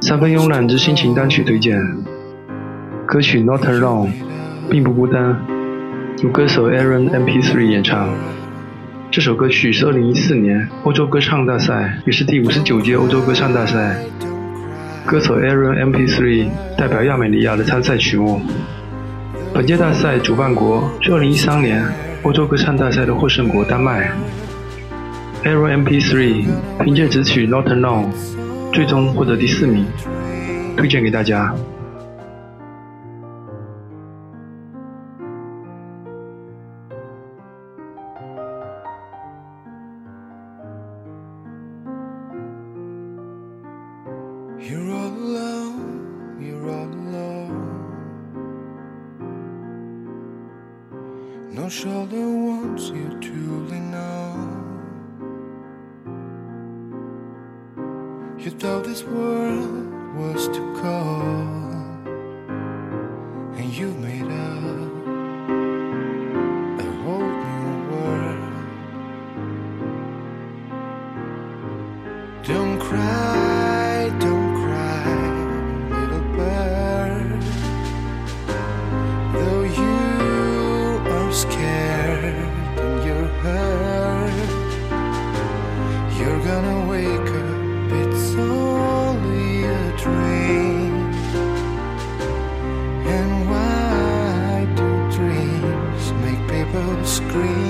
三分慵懒之心情单曲推荐，歌曲《Not Alone》并不孤单，由歌手 Aaron M P Three 演唱。这首歌曲是2014年欧洲歌唱大赛，也是第五十九届欧洲歌唱大赛。歌手 Aaron MP3 代表亚美尼亚的参赛曲目。本届大赛主办国是2013年欧洲歌唱大赛的获胜国丹麦。Aaron MP3 凭借此曲《Not Alone》最终获得第四名，推荐给大家。Show the ones you truly know. You thought this world was too cold, and you made up a whole new world. Don't cry. scream.